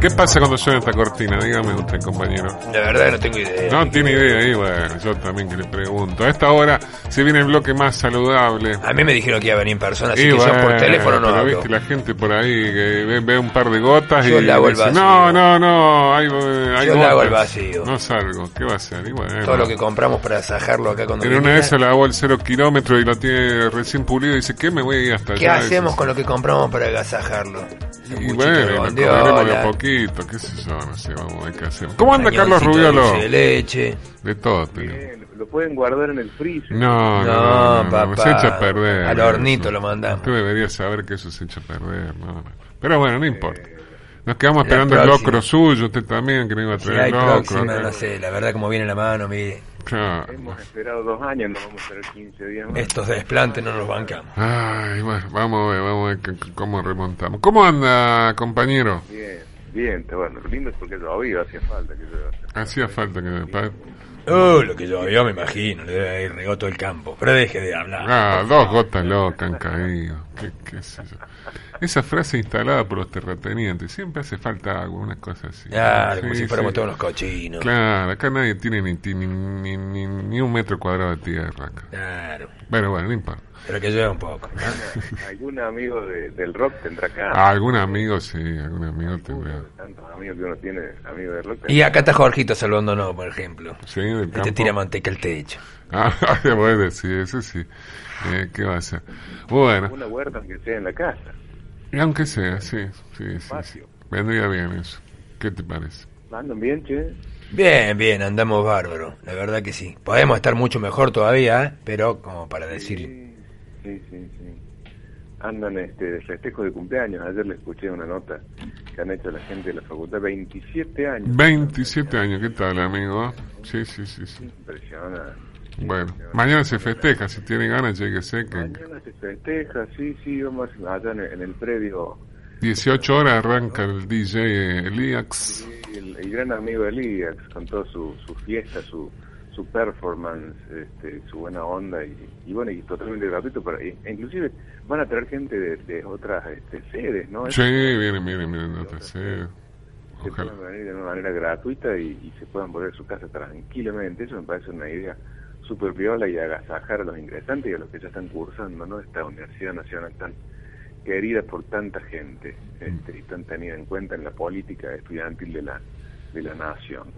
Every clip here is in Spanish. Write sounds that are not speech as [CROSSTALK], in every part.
¿Qué pasa cuando suena esta cortina? Dígame usted, compañero. La verdad no tengo idea. No tiene idea ahí, bueno, yo también que le pregunto. A esta hora se viene el bloque más saludable. A mí me dijeron que iba a venir en persona, así Y que yo por teléfono no hablo. viste la gente por ahí que ve, ve un par de gotas Yo y le hago el dice, vacío. no, no, no, hay, hay Yo le hago el gotas. vacío. No salgo, ¿qué va a hacer? Y bueno, Todo lo que compramos para sajarlo acá cuando en una de esas lavó el cero kilómetro y lo tiene recién pulido y dice, ¿qué me voy a ir hasta ¿Qué allá? hacemos con lo que compramos para agasajarlo? Y bueno, de a poquito, qué sé yo, no sé, vamos a ver qué hacemos. ¿Cómo anda Carlos Rubiolo? de leche. De todo. Bien, lo pueden guardar en el freezer. No, no, No, no, no, papá. se echa a perder. Al eso. hornito lo mandamos. Usted debería saber que eso se echa a perder, no, no. Pero bueno, no importa. Nos quedamos esperando el locro suyo, usted también, que no iba a Si traer hay el locro. no sé, la verdad como viene la mano, mire, Claro. Hemos esperado dos años, no vamos a esperar 15 días más. estos desplantes no los bancamos. Ay, bueno, vamos a ver, vamos a ver cómo remontamos. ¿Cómo anda, compañero? Bien, bien, bueno. Lo lindo es porque llovía, hacía falta que llueva. Hacía falta que... Oh, lo que yo, yo me imagino, le debe haber regado todo el campo. Pero deje de hablar. Ah, dos gotas locas han caído. ¿Qué, qué sé yo? Esa frase instalada por los terratenientes. Siempre hace falta algo, una cosa así. Claro, como Sí, si fuéramos sí. todos unos cochinos. Claro, acá nadie tiene ni, ni, ni, ni, ni un metro cuadrado de tierra acá. Claro, Pero bueno, no importa. Pero que llueva un poco. Algún amigo de- del rock tendrá acá. Ah, algún amigo, sí, algún amigo tendrá. Tantos amigos que uno tiene, amigos del rock. Y acá está Jorgito saludándonos, por ejemplo. Sí, del Y te campo. tira manteca al techo. Ah, [LAUGHS] bueno, sí, eso sí. Eh, ¿Qué va a hacer? Bueno, Una huerta que sea en la casa. y aunque sea, sí, sí, sí, sí. Vendría bien eso. ¿Qué te parece? Andan bien, che. Bien, bien, andamos bárbaro, la verdad que sí. Podemos estar mucho mejor todavía, ¿eh? pero como para decir... Sí, sí, sí. Andan este, de festejo de cumpleaños. Ayer le escuché una nota que han hecho la gente de la facultad. 27 años. 27 años, ¿qué tal, amigo? Sí, sí, sí, sí. Impresionante. Bueno, mañana se festeja, si tiene ganas, lléguese que Mañana se festeja, sí, sí, vamos allá en el, en el predio. 18 horas arranca el DJ Eliax. Sí, el, el gran amigo de Elías, con toda su, su fiesta, su, su performance, este, su buena onda y, y bueno, y totalmente gratuito. Para, e inclusive van a traer gente de, de otras este, sedes, ¿no? Sí, vienen, vienen, vienen, sé. que Ojalá. puedan venir de una manera gratuita y, y se puedan volver a su casa tranquilamente. Eso me parece una idea súper viola y agasajar a los ingresantes y a los que ya están cursando, ¿no? Esta Universidad Nacional tan querida por tanta gente este, y tan tenida en cuenta en la política estudiantil de la, de la nación.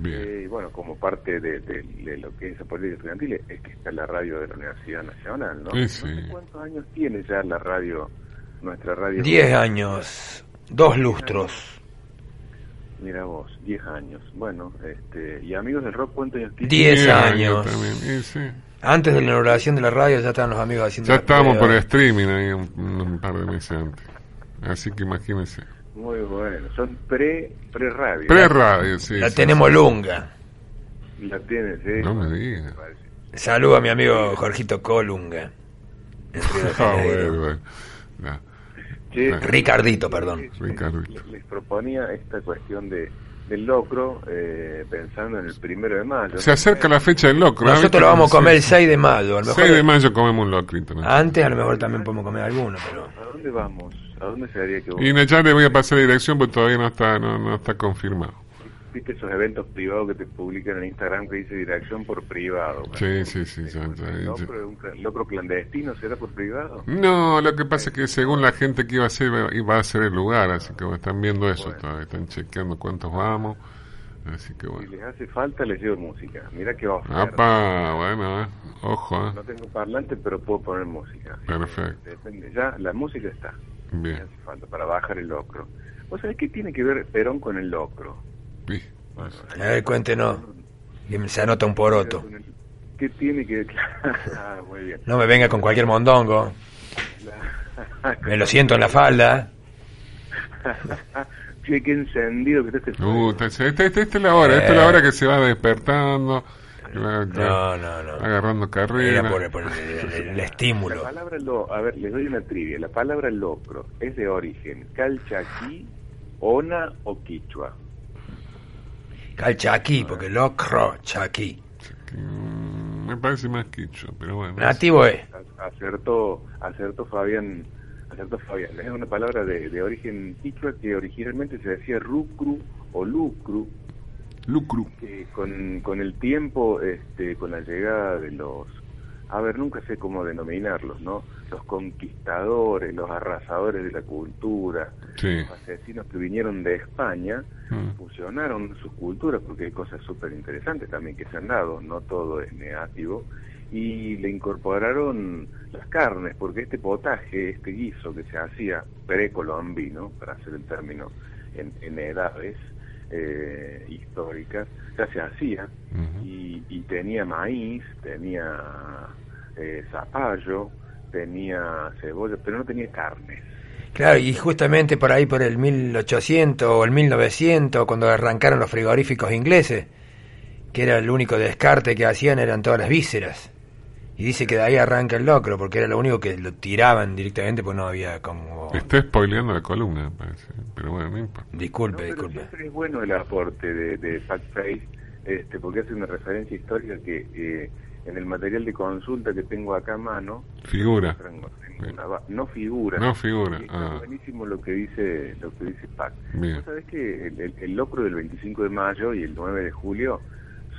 Bien. Eh, y bueno, como parte de, de- de lo que es esa política estudiantil es que está la radio de la Universidad Nacional, ¿no? Sí, No sí. sé cuántos años tiene ya la radio, nuestra radio. Diez años, dos lustros. Mira vos, 10 años. Bueno, este, y amigos del rock, ¿cuántos años tienen? Diez Diez años. también, sí. Antes de la inauguración de la radio ya estaban los amigos haciendo Ya la estábamos por streaming ahí un, un par de meses antes. Así que imagínense. Muy bueno, son pre, pre radio. Pre-radio, sí. La sí, tenemos sí. lunga. La tienes, ¿eh? No me digas. Saludo a mi amigo Jorgito Colunga. Ah, bueno, bueno. Che, Ricardito, perdón. Ricardito. Les, les proponía esta cuestión de del locro eh, pensando en el primero de mayo. Se acerca la fecha del locro. ¿no? Nosotros lo vamos a comer el 6 de mayo. A lo mejor 6 de mayo comemos un locrito. ¿no? Antes a lo mejor también podemos comer alguno, pero... ¿A dónde vamos? ¿A dónde se haría que vos? Y ya le voy a pasar la dirección porque todavía no está, no, no está confirmado. ¿Viste esos eventos privados que te publican en Instagram que dice dirección por privado? Sí, sí, sí. ¿El locro, clandestino será por privado? No, lo que pasa es que según la gente que iba a ser, iba a ser el lugar, así que están viendo eso todavía, están chequeando cuántos vamos, así que Si bueno. les hace falta, les llevo música. Mira que oferta. Apa, bueno, eh. ojo, eh. No tengo parlante, pero puedo poner música. Perfecto. Depende. Ya, la música está. Me bien. hace falta para bajar el locro. ¿Vos sabés qué tiene que ver Perón con el locro? Vi. A ver, cuéntenos. Que se anota un poroto. ¿Qué tiene que [LAUGHS] ah, muy bien. No me venga con cualquier mondongo. Me lo siento en la falda. [LAUGHS] Che, qué encendido que está este Uh, esta, esta, esta- esta es la hora, esta es la hora que se va despertando, va- No, no, no. agarrando Era carrera. por, por el, el- el [LAUGHS] La estímulo. palabra lo, a ver, les doy una trivia. La palabra locro es de origen calchaquí, ona o quichua. Calchaquí, porque locro, chaquí. Mm, Me parece más quicho, pero bueno. Nativo es. Acertó, acertó Fabián Acertó Fabián. Es una palabra de, de origen quichua que originalmente se decía rucru o lucru. Lucru. Que con, con el tiempo, este, con la llegada de los a ver, nunca sé cómo denominarlos, ¿no? Los conquistadores, los arrasadores de la cultura, los asesinos que vinieron de España, mm. fusionaron sus culturas, porque hay cosas súper interesantes también que se han dado, no todo es negativo, y le incorporaron las carnes, porque este potaje, este guiso que se hacía precolombino, para hacer el término en, edades eh, históricas, ya se hacía, y, y tenía maíz, tenía eh, zapallo, tenía cebolla, pero no tenía carnes. Claro, y justamente por ahí, por el 1800 o el 1900, cuando arrancaron los frigoríficos ingleses, que era el único descarte que hacían, eran todas las vísceras. Y dice que de ahí arranca el locro, porque era lo único que lo tiraban directamente, pues no había como... Estoy spoileando la columna, parece. Pero bueno, no importa. Disculpe, disculpe. es bueno el aporte de, de Fact Face, este, porque hace una referencia histórica que... Eh, en el material de consulta que tengo acá a mano figura. no figura. No figura ah. buenísimo lo que dice lo que dice Pac. ¿Vos sabés que el, locro del 25 de mayo y el 9 de julio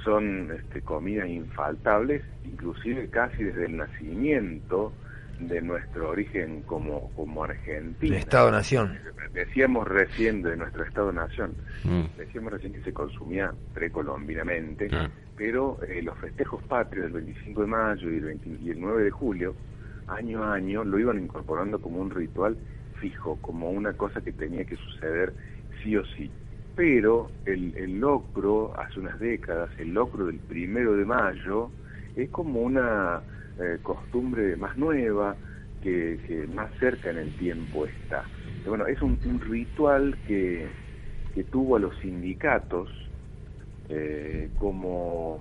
son este, comidas infaltables inclusive casi desde el nacimiento de nuestro origen como, como Argentina. Estado-Nación. Decíamos recién de nuestro Estado-Nación, mm. decíamos recién que se consumía precolombinamente, pero eh, los festejos patrios del 25 de mayo y el, y el 9 de julio, año a año, lo iban incorporando como un ritual fijo, como una cosa que tenía que suceder sí o sí. Pero el, el locro, hace unas décadas, el locro del primero de mayo, es como una eh, costumbre más nueva, que, más cerca en el tiempo está. Bueno, es un, ritual que, que, tuvo a los sindicatos eh, como,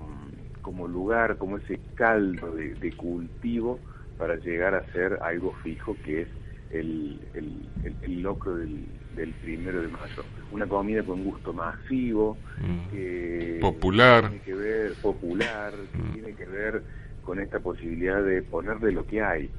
como lugar, como ese caldo de, cultivo para llegar a ser algo fijo que es el, el, locro del, del, primero de mayo. Una comida con gusto masivo, mm. popular, tiene que ver, popular, mm. tiene que ver con esta posibilidad de ponerle lo que hay,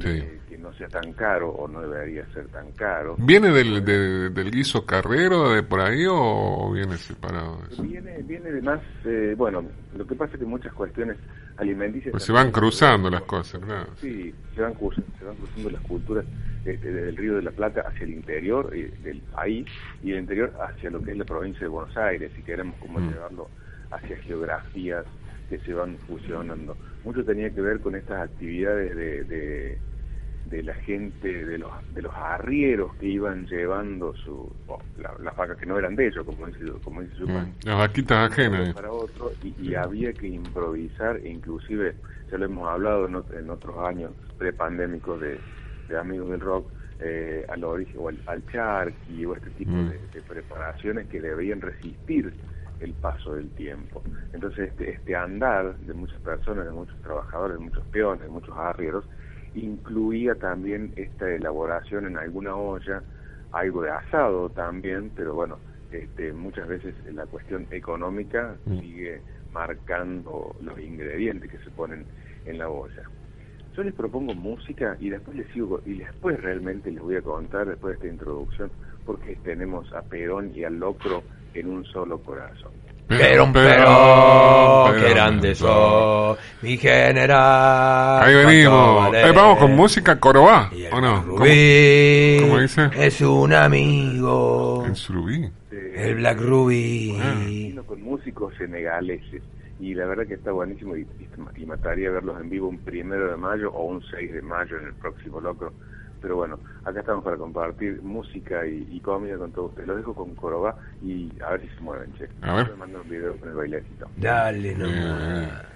que no sea tan caro o no debería ser tan caro. ¿Viene del, del guiso carrero de por ahí o viene separado? Viene, viene de más, eh, bueno, lo que pasa es que muchas cuestiones alimenticias... Pues se van cruzando las cosas, claro. Sí, se van, cruzando, se van cruzando las culturas este, del Río de la Plata hacia el interior eh, del país y el interior hacia lo que es la provincia de Buenos Aires, si queremos como mm. llevarlo hacia geografías que se van fusionando. Mucho tenía que ver con estas actividades de, de, la gente, de los, de los arrieros que iban llevando su, las vacas que no eran de ellos, como dice, como dice su mm, Las vaquitas ajenas. Para otro, y, había que improvisar, e inclusive, ya lo hemos hablado en, otros años prepandémicos de, de Amigos del Rock, eh, al origen, o al, al charqui, o este tipo mm. de preparaciones que debían resistir el paso del tiempo. Entonces este, este andar de muchas personas, de muchos trabajadores, de muchos peones, de muchos arrieros, incluía también esta elaboración en alguna olla, algo de asado también, pero bueno, este, muchas veces la cuestión económica mm. sigue marcando los ingredientes que se ponen en la olla. Yo les propongo música y después les sigo y después realmente les voy a contar después de esta introducción porque tenemos a Perón y al Locro en un solo corazón. Pero, pero, qué grande sos, mi general. Ahí venimos. Eh, vamos con música corobá, ¿o no? Rubí ¿Cómo, dice? Es un amigo. El Surubí. El Black Ruby. Ah. Con músicos senegaleses. Y la verdad que está buenísimo y, y, y mataría verlos en vivo un primero de mayo o un 6 de mayo en el próximo locro pero bueno, acá estamos para compartir música y, comida con todos ustedes. Lo dejo con Corobá y a ver si se mueven, che. A ver. Me mando un video con el bailecito. Dale, no.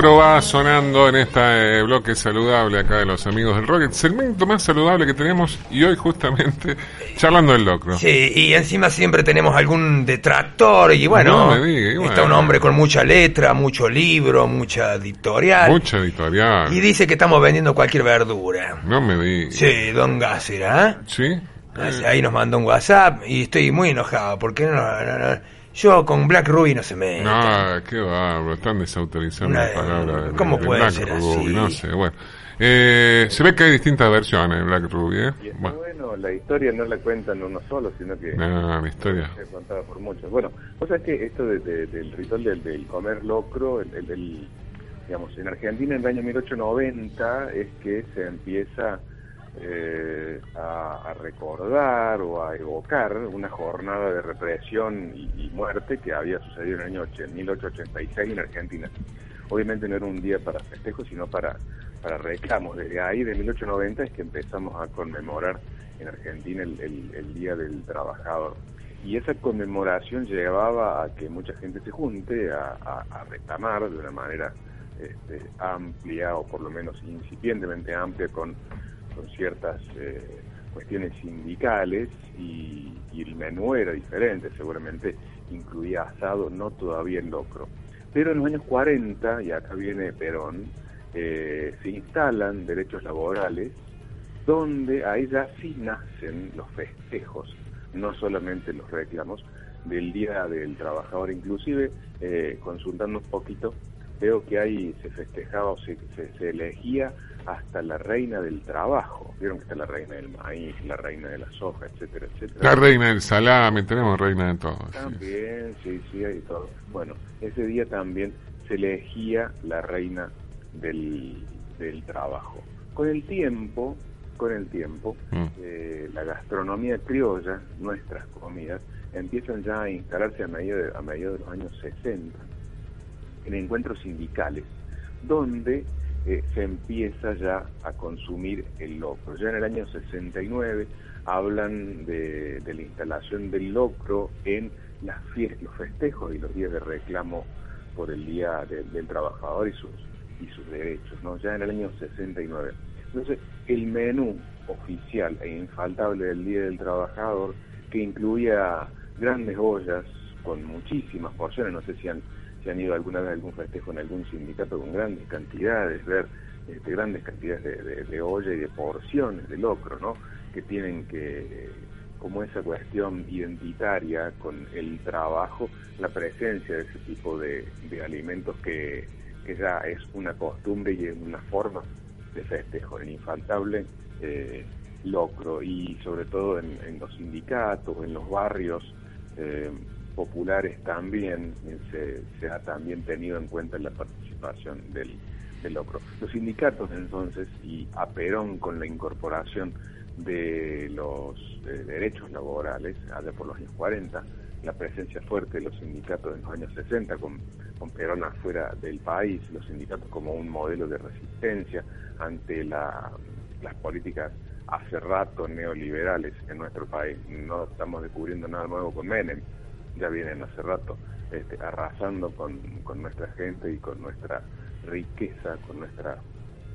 Va sonando en este bloque saludable acá de los amigos del rock, el segmento más saludable que tenemos y hoy justamente [LAUGHS] charlando del locro. Sí, y encima siempre tenemos algún detractor y bueno, No me diga, y está un hombre con mucha letra, mucho libro, mucha editorial. Mucha editorial. Y dice que estamos vendiendo cualquier verdura. No me digas. Sí, don Gásera, ¿eh? ¿Sí? Así- Ahí nos mandó un WhatsApp y estoy muy enojado porque no, no, no, yo con Black Ruby no se me... No, qué bárbaro, están desautorizando la palabra. de- ¿cómo de puede Black ser Ruby, así? No sé, bueno. Eh, se ve que hay distintas versiones de Black Ruby, ¿eh? Y Bueno, bueno, la historia no la cuentan uno solo, sino que no, mi historia. es contada por muchos. Bueno, vos sabés que esto de- de- del ritual del, del comer locro, el, el- el- digamos, en Argentina en el año 1890 es que se empieza eh, a, recordar o a evocar una jornada de represión y, y muerte que había sucedido en el año 8 1886 en Argentina. Obviamente no era un día para festejos, sino para, para reclamos. Desde ahí, de 1890, es que empezamos a conmemorar en Argentina el Día del Trabajador. Y esa conmemoración llevaba a que mucha gente se junte a, a- a reclamar de una manera este, amplia o por lo menos incipientemente amplia con, con ciertas eh, cuestiones sindicales y, y el menú era diferente, seguramente incluía asado, no todavía el locro. Pero en los años 40, y acá viene Perón, eh, se instalan derechos laborales donde ahí ya sí nacen los festejos, no solamente los reclamos del Día del Trabajador. Inclusive, eh, consultando un poquito, veo que ahí se festejaba o se, se, se elegía hasta la reina del trabajo. Vieron que está la reina del maíz, la reina de la soja, etcétera, etcétera. La reina del salame, tenemos reina de todo. sí. También, sí, sí, hay todo. Bueno, ese día también se elegía la reina del, del trabajo. Con el tiempo, con el tiempo, Mm. eh, la gastronomía criolla, nuestras comidas, empiezan ya a instalarse a mediados de, a mediados de los años 60 en encuentros sindicales, donde eh, se empieza ya a consumir el locro. Ya en el año 69 hablan de, la instalación del locro en las fiestas, los festejos y los días de reclamo por el Día de- del Trabajador y sus, y sus derechos, ¿no? ya en el año 69. Entonces, el menú oficial e infaltable del Día del Trabajador, que incluía grandes ollas con muchísimas porciones, no sé si han, si han ido alguna vez a algún festejo en algún sindicato con grandes cantidades, ver este, grandes cantidades de, olla y de porciones de locro, ¿no? Que tienen que, como esa cuestión identitaria con el trabajo, la presencia de ese tipo de, alimentos que, ya es una costumbre y es una forma de festejo. El infaltable eh, locro y sobre todo en, en los sindicatos, en los barrios eh, populares también eh, se, se ha también tenido en cuenta la participación del, del locro. Los sindicatos entonces y a Perón con la incorporación de los derechos laborales, allá por los años 40, la presencia fuerte de los sindicatos en los años 60, con, con Perón afuera del país, los sindicatos como un modelo de resistencia ante la, las políticas hace rato neoliberales en nuestro país. No estamos descubriendo nada nuevo con Menem, ya vienen hace rato este, arrasando con, con nuestra gente y con nuestra riqueza, con nuestras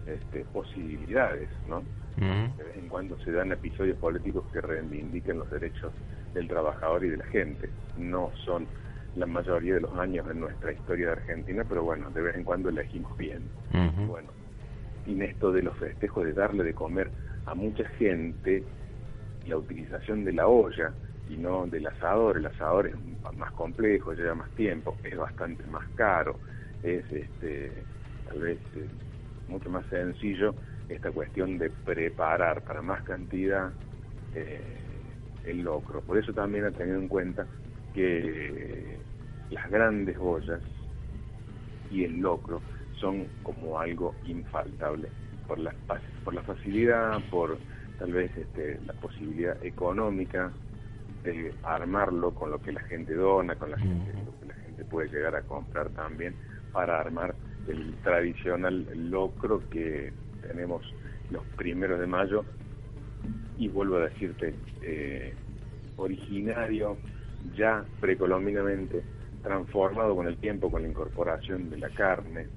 este, posibilidades, ¿no? De vez en cuando se dan episodios políticos que reivindiquen los derechos del trabajador y de la gente. No son la mayoría de los años en nuestra historia de Argentina, pero bueno, de vez en cuando elegimos bien. Ujú. Bueno, y en esto de los festejos de darle de comer a mucha gente, la utilización de la olla y no del asador, el asador es más complejo, lleva más tiempo, es bastante más caro, es este tal vez eh, mucho más sencillo esta cuestión de preparar para más cantidad eh, el locro. Por eso también ha tenido en cuenta que las grandes ollas y el locro son como algo infaltable por la por la facilidad, por tal vez este, la posibilidad económica de armarlo con lo que la gente dona, con la gente, lo que la gente puede llegar a comprar también para armar el tradicional locro que tenemos los primeros de mayo y vuelvo a decirte eh, originario ya precolombinamente transformado con el tiempo con la incorporación de la carne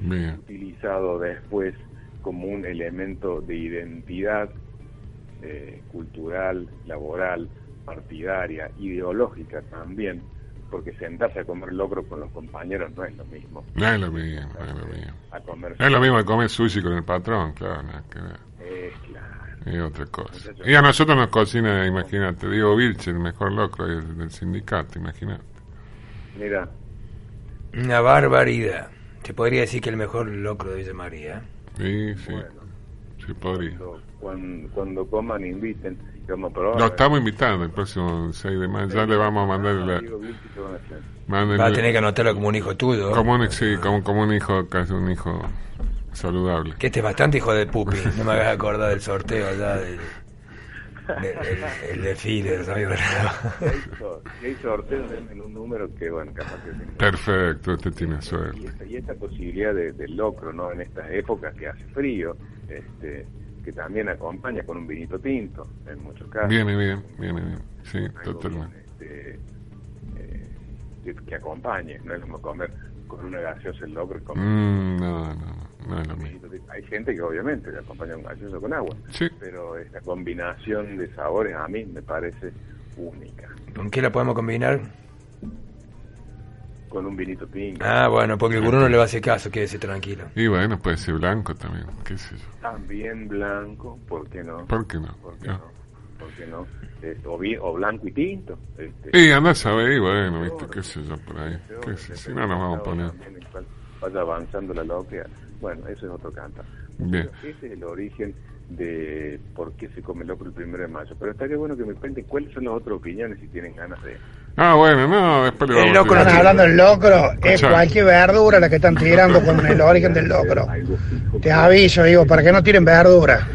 Bien. utilizado después como un elemento de identidad eh, cultural, laboral, partidaria, ideológica también, porque sentarse a comer locro con los compañeros no es lo mismo. No es lo mismo, no es lo mismo. A comer Es lo mismo que comer sushi con el patrón, claro, nada que ver. Es claro. Es otra cosa. Y a nosotros nos cocina, imagínate, Diego Vilche, el mejor locro del, del sindicato, imagínate. Mira, Una barbaridad. Se podría decir que el mejor locro de Villa María. Sí, sí, bueno, sí podría. cuando, cuando, coman inviten, y vamos a probar. Lo estamos invitando el próximo 6 de mayo, ya le vamos a mandar Ah, la... Va a tener que anotarlo como un hijo tuyo. como un, sí, como, como un hijo, casi un hijo saludable. Que este es bastante hijo de pupi. No me hagas acordar del sorteo allá del, el, el desfile de Si [LAUGHS] hay sorteos, denme un número que, bueno, capaz que... tenga- Perfecto, usted tiene Y suerte. esta, y esta posibilidad de, del locro, ¿no? En estas épocas que hace frío, este, que también acompaña con un vinito tinto, en muchos casos. Viene bien, viene bien. Sí, totalmente. este, eh, que, que acompañe, no es como comer con una gaseosa el locro. y comer Mm, no, no, no es lo un mismo. Hay gente que obviamente le acompaña un gaseoso con agua, Sí, pero esta combinación de sabores a mí me parece única. ¿Con qué la podemos combinar? Con un vinito tinto. Ah, bueno, porque el gurú no le va a hacer caso, quédese tranquilo. y bueno, puede ser blanco también, qué sé yo. También blanco, ¿por qué no? ¿Por qué no? ¿Por qué no? ¿Por qué no? Este, o, bien, o blanco y tinto. Este, Y anda a saber, y bueno, viste, qué sé yo por ahí. Qué sé, si no nos vamos a poner. Vaya avanzando la loquia. Bueno, eso es otro canta. Bien. Ese es el origen de por qué se come locro el primero de mayo. Pero estaría bueno que me cuenten cuáles son las otras opiniones si tienen ganas de... Ah, bueno, no, después le El locro a decir. hablando del locro, es cualquier verdura la que están tirando con el origen del locro. [LAUGHS] Te aviso, digo, para que no tiren verdura.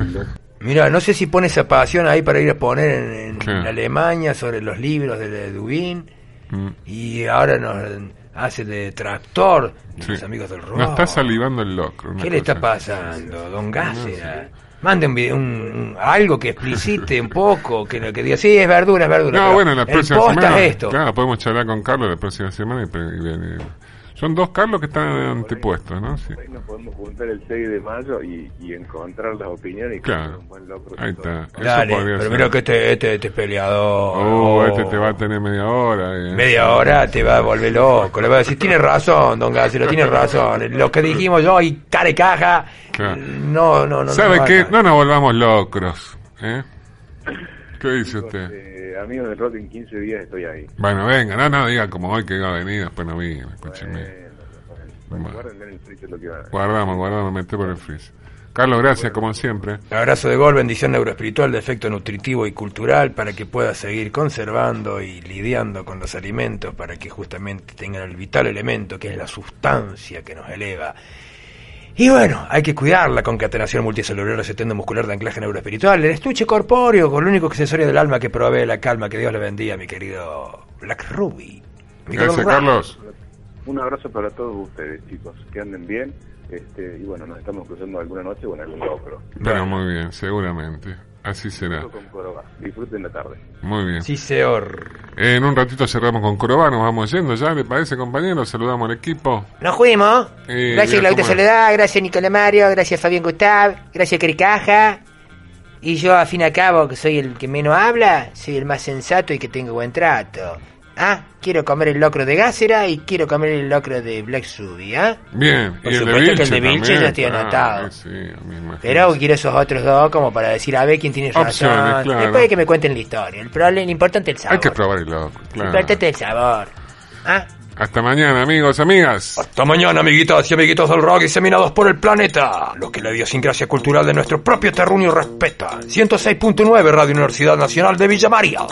Mira, no sé si pone esa pasión ahí para ir a poner en. Alemania sobre los libros de, de Dubín Mm, y ahora nos hace de tractor de sí. los amigos del rock. No está salivando el locro. ¿Qué le está pasando, don Gácera? Mande un, video- un- un- algo que explicite un poco, que, que diga, sí, es verdura, es verdura. No, bueno, la próxima semana. es esto. Claro, podemos charlar con Carlos la próxima semana y, y Son dos Carlos que están antepuestos, ¿no? Sí. Ahí nos podemos juntar el 6 de mayo y, y encontrar las opiniones y Claro. un buen locro. Ahí está. Eso Dale, pero ser. mira que este, este, este es peleador. Oh, Oh. este te va a tener media hora. eh. Media hora te va a volver loco. Le va a decir, tiene razón, don Gácero, tiene razón. Lo que dijimos yo y cara y caja. Claro. No, no, no. ¿Sabe no qué? No nos volvamos locros. ¿eh? ¿Qué dice usted? Eh, amigos del rock, en 15 días estoy ahí. Bueno, venga, no, no, diga como hoy que iba a venir, después no vino, escúcheme. Bueno, bueno, bueno, el freezer lo que van a Guardamos, guardamos, mete por el freezer. Carlos, gracias como siempre. Abrazo de gol, bendición neuroespiritual de efecto nutritivo y cultural para que pueda seguir conservando y lidiando con los alimentos para que justamente tengan el vital elemento que es la sustancia que nos eleva. Y bueno, hay que cuidar la concatenación multicelular setendo muscular de anclaje neuroespiritual, el estuche corpóreo con el único accesorio del alma que provee la calma. Que Dios le bendiga, mi querido Black Ruby. Mi Gracias, Ra- Carlos. Un abrazo para todos ustedes, chicos. Que anden bien. Este, y bueno, nos estamos cruzando alguna noche o en algún locro. Pero muy bien, seguramente. Así será. Con. Disfruten la tarde. Muy bien. Sí, señor. En un ratito cerramos con Corobá, nos vamos yendo ya, ¿le parece, compañero? Saludamos al equipo. Nos fuimos. Eh, gracias Claudita. Soledad, gracias Nicolás Mario, gracias Fabián Gustav, gracias Caricaja. Y yo, a fin y a cabo, que soy el que menos habla, soy el más sensato y que tengo buen trato. Ah, quiero comer el locro de Gácera y quiero comer el locro de Black Subi, ¿ah? Bien, Por y el de supuesto que el de también, ya estoy anotado. sí, me imagino. Pero quiero esos otros dos como para decir, a ver quién tiene razón. Opciones, claro. Después de que me cuenten la historia. El problema, lo importante es el sabor. Hay que probar el loco, Lo claro. importante es el sabor. ¿Ah? Hasta mañana, amigos, amigas. Hasta mañana, amiguitas y amiguitos del rock diseminados por el planeta. Lo que la idiosincrasia cultural de nuestro propio terruño respeta. 106.9 Radio Universidad Nacional de Villa María.